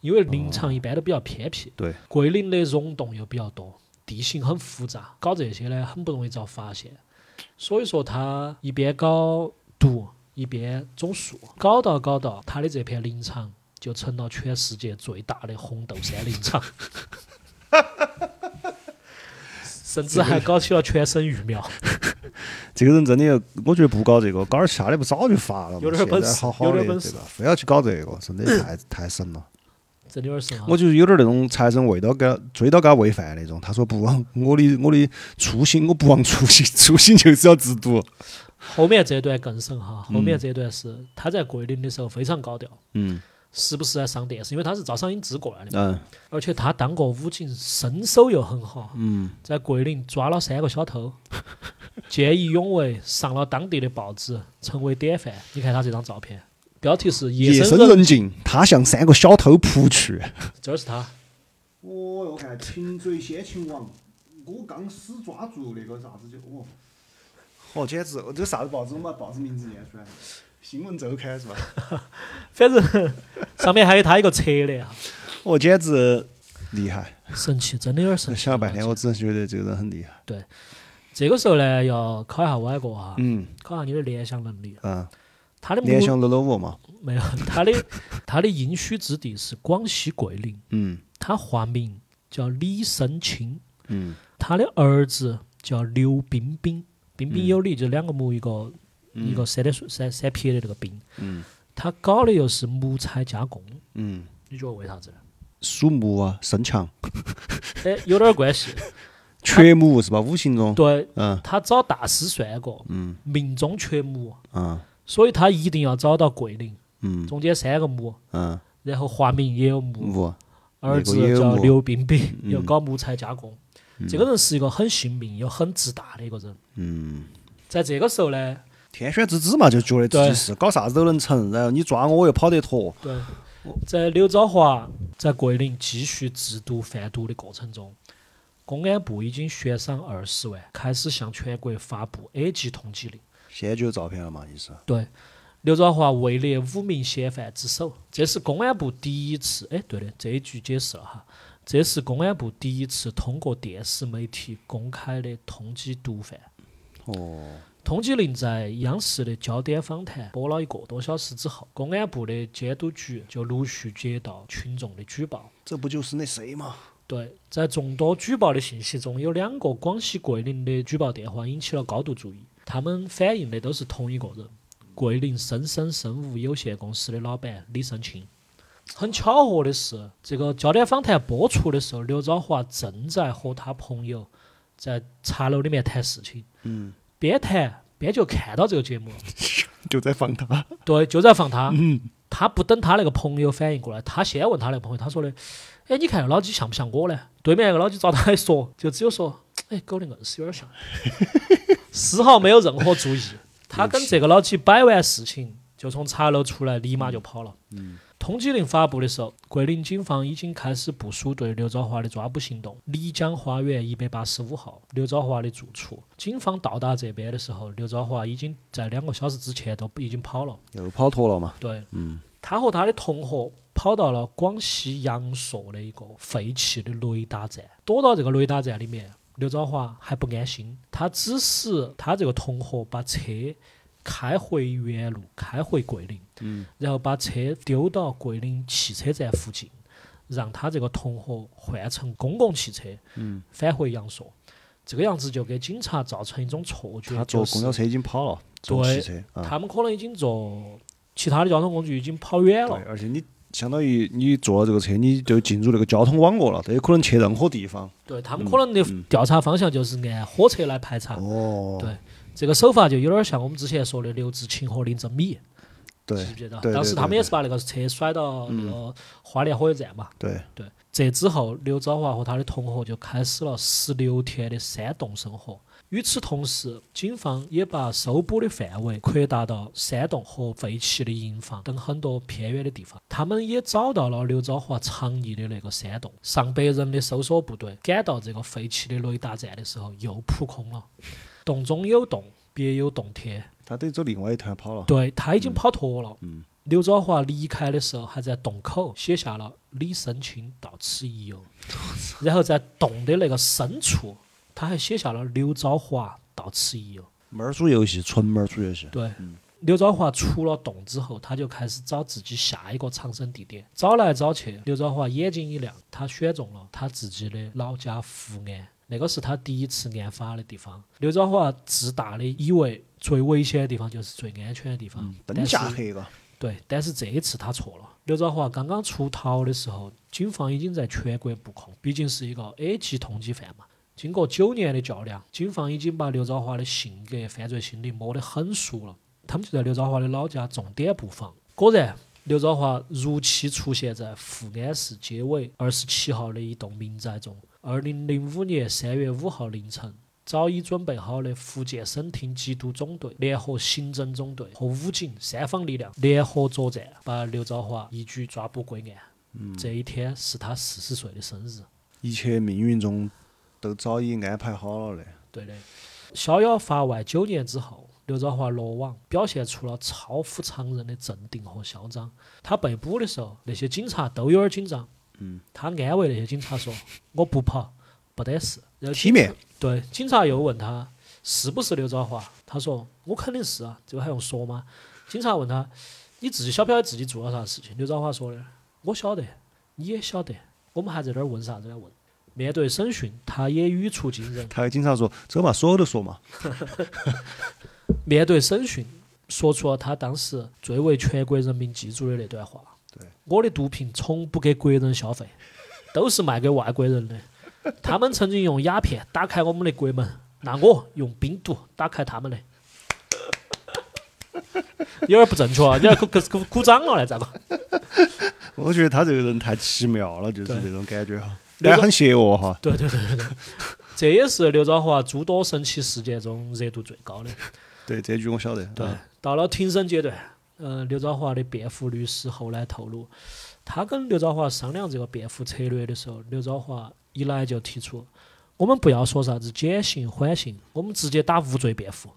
因为林场一般都比较偏僻，对，桂林的溶洞又比较多，地形很复杂，搞这些呢很不容易遭发现，所以说他一边搞毒一边种树，搞到搞到，他的这片林场就成了全世界最大的红豆杉林场。甚至还搞起了全省育苗，这个人真的，我觉得不搞这个，搞点其他的不早就发了嘛？有点本事好好的有点本事？非要去搞这个，真的太太神了。真的有点神啊！我就是有点那种财神为到给他追到给他喂饭那种。他说不忘我的我的初心，我不忘初心，初心就是要制毒。后面这段更神哈，后面这段是他在桂林的时候非常高调，嗯时不时在上电视，因为他是赵尚英支过来的嘛，嗯而且他当过武警，身手又很好，嗯，在桂林抓了三个小偷，见义勇为，上了当地的报纸，成为典范。你看他这张照片，标题是“夜深人人静，他向三个小偷扑去。”，这是他。哦哟，看擒贼先擒王，我刚死抓住那个啥子就哦，哦，简直！这个啥子报纸？我把报纸名字念出来。新闻周刊是吧？反正上面还有他一个侧脸啊，哦，简直厉害！神奇，真的有点神奇。想了半天，我只是觉得这个人很厉害。对这个时候呢，要考一下歪哥哈，嗯考下你的联想能力。嗯，他的联想 Lenovo 嘛。没有，他的 他的应许之地是广西桂林，嗯他化名叫李生清，嗯他的儿子叫刘彬彬，彬彬嗯有礼，就两个木一个、一个三点水三三撇的那个冰。嗯他搞的又是木材加工，嗯，你觉得为啥子呢？属木啊，生强，哎，有点关系。缺木是吧？五行中。对嗯他找大师算过，嗯命中缺木，嗯所以他一定要找到桂林，嗯中间三个木，嗯，然后化名也有木，木。儿子叫刘彬彬，嗯又搞木材加工。这个人是一个很信命又很自大的一个人。嗯，在这个时候呢，天选之子嘛，就觉得自己是搞啥子都能成，然后你抓我，我又跑得脱。对，在刘昭华在桂林继续制毒贩毒的过程中，公安部已经悬赏二十万，开始向全国发布 A 级通缉令。现在就有照片了嘛，意思。对，刘昭华位列五名嫌犯之首，这是公安部第一次，哎，对的，这一句解释了哈，这是公安部第一次通过电视媒体公开的通缉毒贩。哦，通缉令在央视的焦点访谈播了一个多小时之后，公安部的监督局就陆续接到群众的举报。这不就是那谁吗？对，在众多举报的信息中，有两个广西桂林的举报电话引起了高度注意，他们反映的都是同一个人——桂林深生生物有限公司的老板李胜清。很巧合的是，这个焦点访谈播出的时候，刘昭华正在和他朋友在茶楼里面谈事情，嗯，边谈边就看到这个节目，就在放他。对，就在放他。嗯他不等他那个朋友反应过来，他先问他那个朋友，他说的：“哎，你看老几像不像我呢？”对面那个老几找他一说，就只有说：“ 哎，狗的硬是有点像。”丝毫没有任何注意。他跟这个老几摆完事情，就从茶楼出来，立马就跑了。通缉令发布的时候，桂林警方已经开始部署对刘兆华的抓捕行动。漓江花园一百八十五号，刘兆华的住处。警方到达这边的时候，刘兆华已经在两个小时之前都已经跑了。又跑脱了嘛？对，嗯，他和他的同伙跑到了广西阳朔的一个废弃的雷达站，躲到这个雷达站里面。刘兆华还不安心，他指使他这个同伙把车。开回原路，开回桂林，嗯，然后把车丢到桂林汽车站附近，让他这个同伙换乘公共汽车，嗯，返回阳朔。这个样子就给警察造成一种错觉，他坐公交车已经跑了，坐汽车，他们可能已经坐其他的交通工具已经跑远了。对，而且你相当于你坐了这个车，你就进入那个交通网络了，这有可能去任何地方。对他们可能的调查方向就是按火车来排查。哦，对。这个手法就有点像我们之前说的刘志清和林正米，记不记得？当时他们也是把那个车甩到那个花莲火车站嘛。对对。这之后，刘昭华和他的同伙就开始了十六天的山洞生活。与此同时，警方也把搜捕的范围扩大到山洞和废弃的营房等很多偏远的地方。他们也找到了刘昭华藏匿的那个山洞。上百人的搜索部队赶到这个废弃的雷达站的时候，又扑空了。洞中有洞，别有洞天。他得走另外一团跑了。对他已经跑脱了。嗯。刘兆华离开的时候，还在洞口写下了“李生清到此一游”，然后在洞的那个深处，他还写下了“刘兆华到此一游”。猫鼠游戏，纯猫鼠游戏。对。刘兆华出了洞之后，他就开始找自己下一个藏身地点。找来找去，刘兆华眼睛一亮，他选中了他自己的老家福安。那个是他第一次案发的地方。刘兆华自大的以为最危险的地方就是最安全的地方。灯下黑个。对，但是这一次他错了。刘兆华刚刚出逃的时候，警方已经在全国布控，毕竟是一个 A 级通缉犯嘛。经过九年的较量，警方已经把刘兆华的性格、犯罪心理摸得很熟了。他们就在刘兆华的老家重点布防。果然，刘兆华如期出现在富安市街尾二十七号的一栋民宅中。二零零五年三月五号凌晨，早已准备好的福建省厅缉毒总队联合刑侦总队和武警三方力量联合作战，把刘兆华一举抓捕归案。这一天是他四十岁的生日。一切命运中都早已安排好了的。对的。逍遥法外九年之后，刘兆华落网，表现出了超乎常人的镇定和嚣张。他被捕的时候，那些警察都有点紧张。嗯，他安慰那些警察说：“ 我不跑，不得事。”体面。对，警察又问他是不是刘兆华，他说：“我肯定是啊，这个还用说吗？”警察问他：“你自己晓不晓得自己做了啥事情？”刘兆华说的：“我晓得，你也晓得，我们还在这儿问啥子呢问？”面对审讯，他也语出惊人。他和警察说：“这个嘛，所有都说嘛。”面对审讯，说出了他当时最为全国人民记住的那段话。我的毒品从不给国人消费，都是卖给外国人的。他们曾经用鸦片打开我们的国门，那我用冰毒打开他们的。有点不正确啊！你要鼓鼓鼓掌了来，咋个？我觉得他这个人太奇妙了，就是这种感觉哈，但很邪恶哈。对对对对对，这也是刘兆华诸多神奇事件中热度最高的。对，这句我晓得。对，到了庭审阶段。嗯，刘兆华的辩护律师后来透露，他跟刘兆华商量这个辩护策略的时候，刘兆华一来就提出，我们不要说啥子减刑缓刑，我们直接打无罪辩护。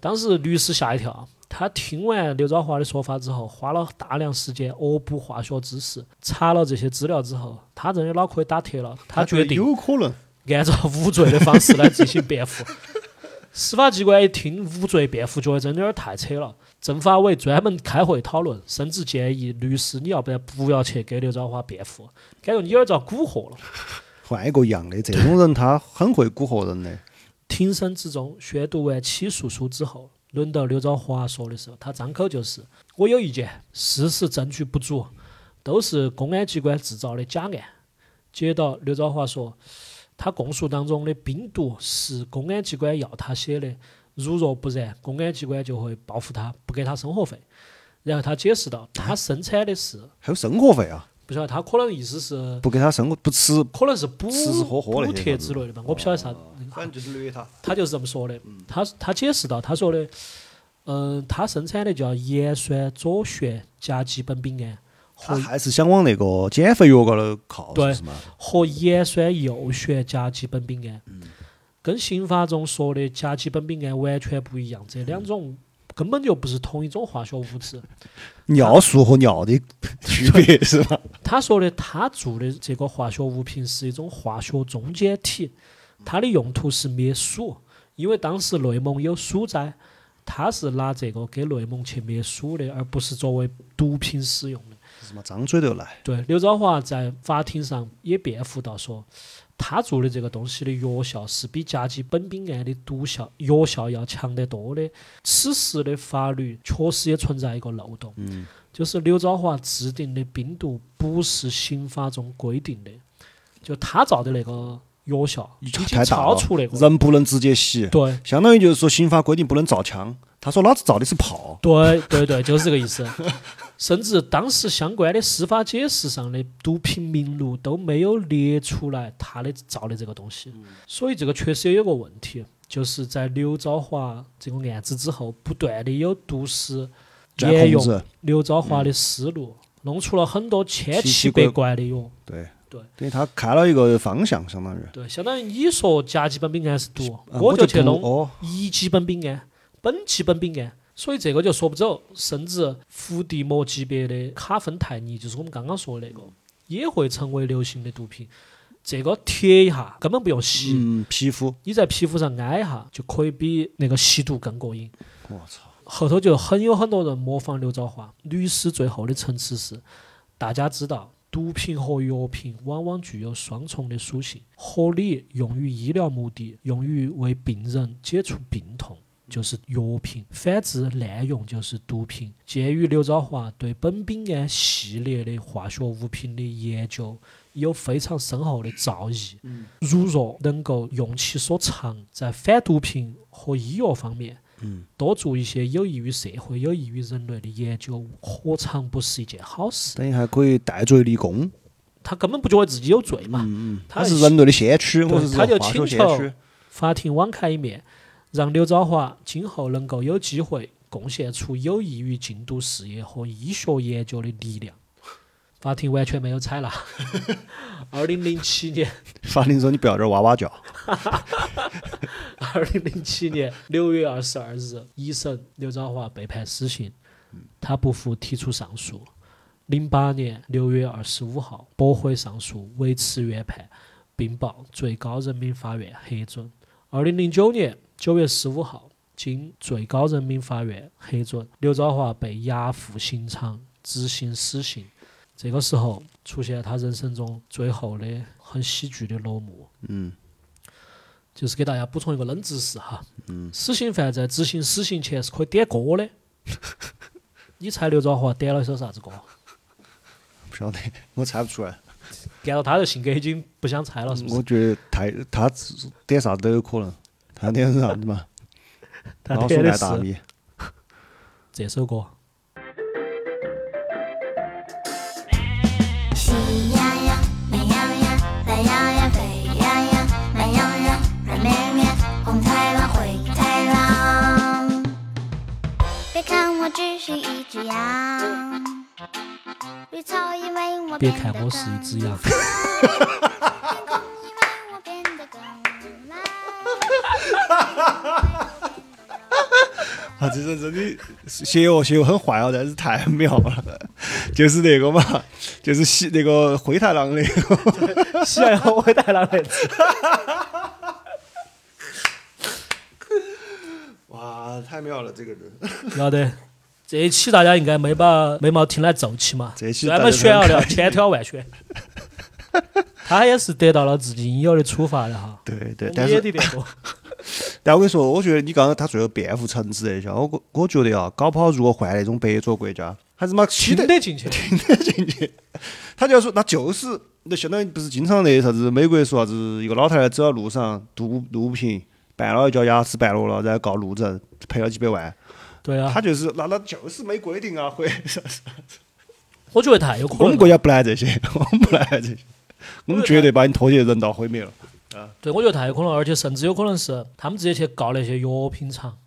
当时律师吓一跳，他听完刘兆华的说法之后，花了大量时间恶补化学知识，查了这些资料之后，他真的脑壳也打铁了，他决定有可能按照无罪的方式来进行辩护。司法机关一听无罪辩护，觉得真的有点太扯了。政法委专门开会讨论，甚至建议律师你要不然不要去给刘兆华辩护，感觉你有点遭蛊惑了。换一个样的，这种人他很会蛊惑人的。庭审之中，宣读完起诉书之后，轮到刘兆华说的时候，他张口就是：“我有意见，事实证据不足，都是公安机关制造的假案。”接到刘兆华说，他供述当中的冰毒是公安机关要他写的。如若不然，公安机关就会报复他，不给他生活费。然后他解释到，他生产的是还有生活费啊，不晓得他可能意思是不给他生活不吃，可能是补吃吃喝喝那补贴之类的吧，我不晓得啥。反正就是虐他。他就是这么说的。他他解释到，他说的，嗯，他生产的叫盐酸左旋甲基苯丙胺和他还是想往那个减肥药高头靠，是对？和盐酸右旋甲基苯丙胺，跟刑法中说的甲基苯丙胺完全不一样，这两种根本就不是同一种化学物质。尿素和尿的区别是吧？他说的，他做的这个化学物品是一种化学中间体，它的用途是灭鼠，因为当时内蒙有鼠灾，他是拿这个给内蒙去灭鼠的，而不是作为毒品使用的。是嘛？张嘴就来。对，刘兆华在法庭上也辩护到说，他做的这个东西的药效是比甲基苯丙胺的毒效药效要强得多的。此时的法律确实也存在一个漏洞，嗯就是刘兆华制定的冰毒不是刑法中规定的，就他造的那个药效已经超出那个。人不能直接吸，对相当于就是说刑法规定不能造枪。他说老子造的是炮，对对对，就是这个意思。甚至当时相关的司法解释上的毒品名录都没有列出来他的造的这个东西，所以这个确实也有个问题，就是在刘朝华这个案子之后，不断的有毒师钻沿用，刘朝华的思路，弄出了很多千奇百怪的药。对。对，等于他开了一个方向，相当于。对，相当于你说甲基苯丙胺是毒，啊我就去弄哦，乙基苯丙胺、苯基苯丙胺，所以这个就说不走。甚至伏地魔级别的卡芬泰尼，就是我们刚刚说的那个，也会成为流行的毒品。这个贴一下根本不用吸，嗯，皮肤，你在皮肤上挨一下就可以比那个吸毒更过瘾。我操，后头就很有很多人模仿刘兆华。律师最后的陈词是：大家知道，毒品和药品往往具有双重的属性，合理用于医疗目的，用于为病人解除病痛。就是药品，反之滥用就是毒品。鉴于刘兆华对苯丙胺系列的化学物品的研究有非常深厚的造诣，如若能够用其所长，在反毒品和医药方面，嗯多做一些有益于社会、有益于人类的研究，何尝不是一件好事？等于还可以戴罪立功。他根本不觉得自己有罪嘛，他他是人类的先驱，对我是他就请求。法庭网开一面，让刘兆华今后能够有机会贡献出有益于禁毒事业和医学研究的力量。法庭完全没有采纳。二零零七年，法庭说你不要在这儿哇哇叫。二零零七年六月二十二日，一审刘兆华被判死刑，他不服提出上诉。零八年六月二十五号驳回上诉，维持原判，并报最高人民法院核准。二零零九年九月十五号，经最高人民法院核准，刘兆华被押赴刑场执行死刑。这个时候出现他人生中最后的很喜剧的落幕。嗯，就是给大家补充一个冷知识哈，嗯死刑犯在执行死刑前是可以点歌的。你猜刘兆华点了一首啥子歌？不晓得，我猜不出来。按照他的性格，已经不想猜了，是不是？我觉得太他点啥子都有可能。他点的是啥子嘛？他老鼠点的大米。这首歌。喜羊。羊、美羊。羊、懒羊。羊、沸羊。羊、慢羊。羊、软绵绵、红太狼、灰太狼。别看我只是一只羊，绿草因为我别变得看我是一只羊，啊，这人真的邪恶，邪恶很坏哦，但是太妙了。就是那个嘛，就是喜那个灰太狼那个。喜羊羊灰太狼那只。哇，太妙了，这个人。要得，这一期大家应该没把眉毛听来皱起嘛？这一期专门炫耀的，千挑万选。他也是得到了自己应有的处罚的哈。对对，但是得点多。但我跟你说，我觉得你刚刚他最后辩护陈词那些，我我觉得啊，搞不好如果换那种白左国家，还是妈听得进去，听得进去。他就要说，那就是那相当于不是经常那啥子，美国说啥子，一个老太太走到路上路路不平绊了一跤，牙齿绊落了，然后告路政赔了几百万。对啊他，就是那那就是没规定啊，会 我觉得太有可能。我们国家不来这些，我们不来这些，我们绝对把你拖进人道毁灭了。对，我觉得太有可能，而且甚至有可能是他们直接去告那些药品厂。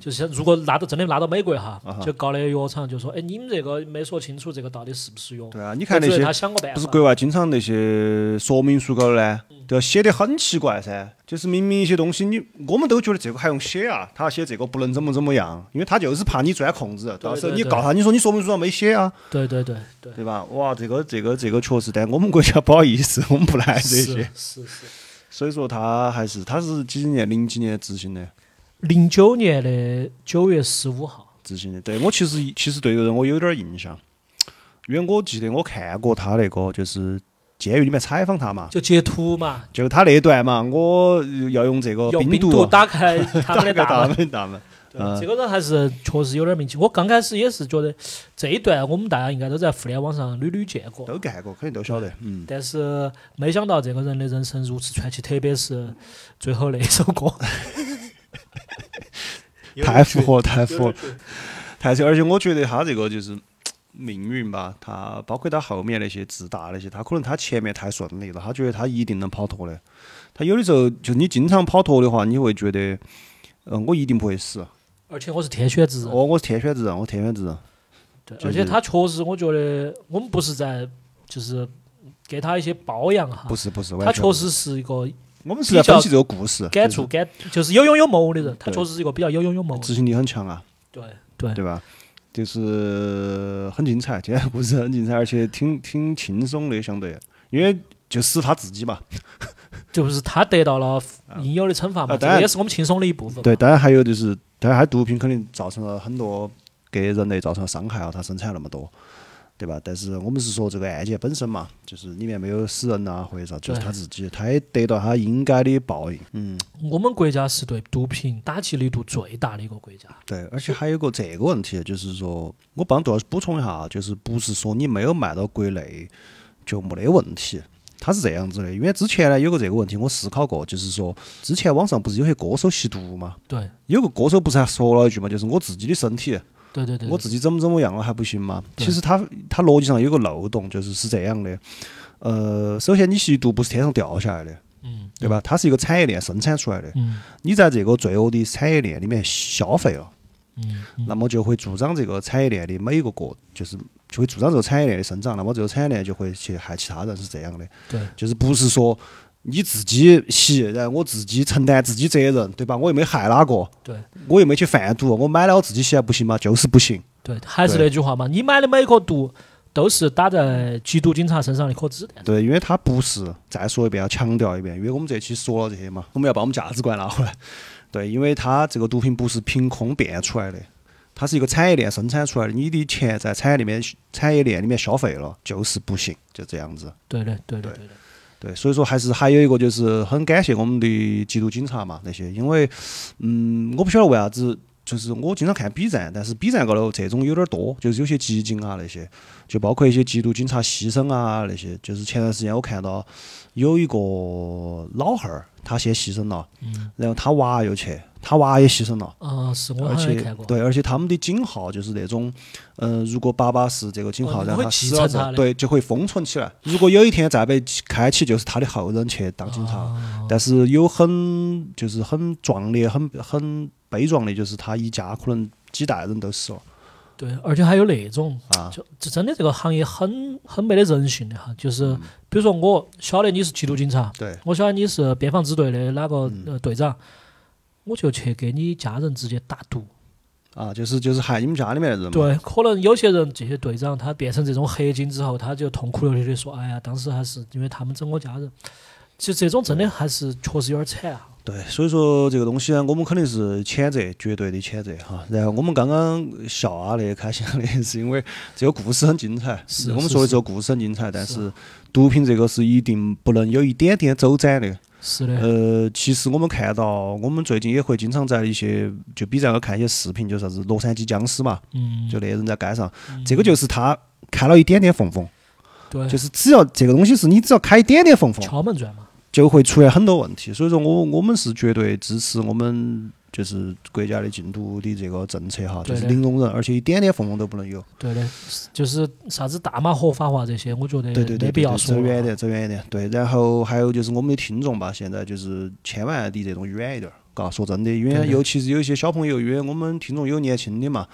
嗯，就是如果拉到真的拉到美国哈，就告那些药厂，就说，哎，你们这个没说清楚，这个到底是不是药？对啊，你看那些我觉得他想个办法，不是国外经常那些说明书高头呢，嗯都要写得很奇怪噻。就是明明一些东西你我们都觉得这个还用写啊，他要写这个不能怎么怎么样，因为他就是怕你钻空子，到时候你告他，你说你说明书上没写啊，对对对对，对吧？哇，这个这个这个确实，但我们国家 不好意思，我们不来这是些，是是。所以说他还是他是几几年零几年执行的。零九年的九月十五号，执行的。对我其实其实对这个人我有点儿印象，因为我记得我看过他那个就是监狱里面采访他嘛，就截图嘛，就他那段嘛，我要用这个用冰毒打开他们的大 大门。大门。嗯这个人还是确实有点名气。我刚开始也是觉得这一段我们大家应该都在互联网上屡屡见过，都干过，肯定都晓得。嗯，但是没想到这个人的人生如此传奇，特别是最后那一首歌，太符合，太符合，太是。而且我觉得他这个就是命运吧，他包括他后面那些自大那些，他可能他前面太顺利了，他觉得他一定能跑脱的。他有的时候就你经常跑脱的话，你会觉得，嗯、我一定不会死。而且我是天选之人。哦，我是天选之人，我天选之人。对，就是而且他确实，我觉得我们不是在就是给他一些包养哈不，是不是他确实是一个我们是在分析这个故事，就是感触感，就是有勇有谋的人，他确实是一个比较有勇有谋。执行力很强啊，对对对吧？就是很精彩，今天故事很精彩，而且挺挺轻松的，相对，因为就是他自己嘛。就是他得到了应有的惩罚嘛，这也是我们轻松的一部分。对，当然还有就是，当然他毒品肯定造成了很多给人类造成了伤害啊，他生产那么多，对吧？但是我们是说这个案件本身嘛，就是里面没有死人呐、或者啥，就是他自己，他也得到他应该的报应。嗯，我们国家是对毒品打击力度最大的一个国家。对，而且还有个这个问题，就是说我帮杜老师补充一下啊，就是不是说你没有卖到国内就没得问题。他是这样子的，因为之前呢有个这个问题，我思考过，就是说之前网上不是有些歌手吸毒嘛，对有个歌手不是还说了一句嘛，就是我自己的身体，对对对，我自己怎么怎么样了还不行吗？其实它它逻辑上有个漏洞，就是是这样的，呃，首先你吸毒不是天上掉下来的，嗯，对吧？它是一个产业链生产出来的，嗯你在这个罪恶的产业链里面消费了。嗯嗯那么就会助长这个产业链的每一个个，就是就会助长这个产业链的生长。那么这个产业链就会去害其他人，是这样的。对就是不是说你自己吸，然后我自己承担自己责任，对吧？我又没害哪个，对我又没去贩毒，我买了我自己吸还不行吗？就是不行。对，还是那句话嘛，你买的每颗毒都是打在缉毒警察身上的一颗子弹。对，因为他不是，再说一遍，要强调一遍，因为我们这期说了这些嘛，我们要把我们价值观拿回来。对，因为它这个毒品不是凭空变出来的，它是一个产业链生产出来的，你的钱在产业里面产业链里面消费了，就是不行，就这样子。对的，对的，对对的。对，所以说还是还有一个就是很感谢我们的缉毒警察嘛那些，因为嗯，我不晓得为啥子，就是我经常看 B 站，但是 B 站高头这种有点儿多，就是有些集锦啊那些，就包括一些缉毒警察牺牲啊那些，就是前段时间我看到有一个老汉儿，他先牺牲了，嗯。然后他娃又去，他娃也牺牲了。啊，是我而且。对，而且他们的警号就是那种，嗯、如果爸爸是这个警号，哦然后他继承他的死了之后，对，就会封存起来。如果有一天再被开启，就是他的后人去当警察。啊但是有很就是很壮烈、很很悲壮的，就是他一家可能几代人都死了对，而且还有那种，啊。就这真的这个行业很很没得人性的哈，就是嗯比如说我晓得你是缉毒警察，对，我晓得你是边防支队的哪个队长，我就去给你家人直接打赌。啊，就是就是害你们家里面的人嘛。对，可能有些人这些队长他变成这种黑警之后，他就痛哭流涕的说：“哎呀，当时还是因为他们整我家人。”其实这种真的还是确实有点惨啊。对，所以说这个东西呢，我们肯定是谴责，绝对的谴责哈。然后我们刚刚笑啊那开心的，是因为这个故事很精彩，是我们说的这个故事很精彩，但是是毒品这个是一定不能有一点点走展的。是的，呃，其实我们看到，我们最近也会经常在一些就 B 站上看一些视频，就啥子洛杉矶僵尸嘛，嗯，就那人在街上，这个就是他开了一点点缝缝，对，就是只要这个东西是你只要开一点点缝缝，敲门砖嘛。就会出现很多问题。所以说我我们是绝对支持我们就是国家的禁毒的这个政策哈，就是零容忍，而且一点点缝缝都不能有。对的，就是啥子大麻合法化这些，我觉得对对对没必要，说。走远一点，走远一点。对，然后还有就是我们的听众吧，现在就是千万离这种远一点儿，嘎。说真的，因为尤其是有一些小朋友，因为我们听众有年轻的嘛，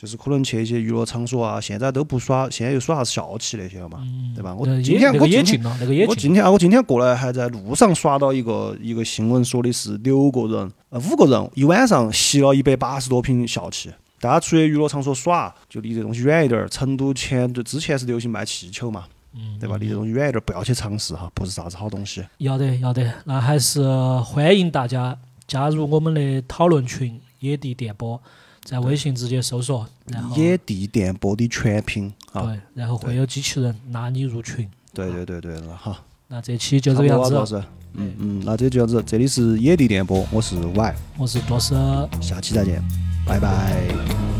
就是可能去一些娱乐场所啊，现在都不耍，现在又耍啥子校气那些了嘛，对吧？我呃今天我今天那个。我今天啊，我今天过来还在路上刷到一个一个新闻，说的是六个人，呃，五个人一晚上吸了一百八十多瓶笑气。大家出去娱乐场所耍，就离这东西远一点儿。成都前就之前是流行卖气球嘛，嗯对吧？离这东西远一点儿，不要去尝试哈，不是啥子好东西。要得要得，那还是欢迎大家加入我们的讨论群“野地电波”，在微信直接搜索，然后野地电波的全拼啊，对，然后会有机器人拉你入群。对对对对那好，那这期就这个样子，嗯嗯，那这就这样子，这里是野地电波，我是 Y，我是多斯。下期再见，拜拜。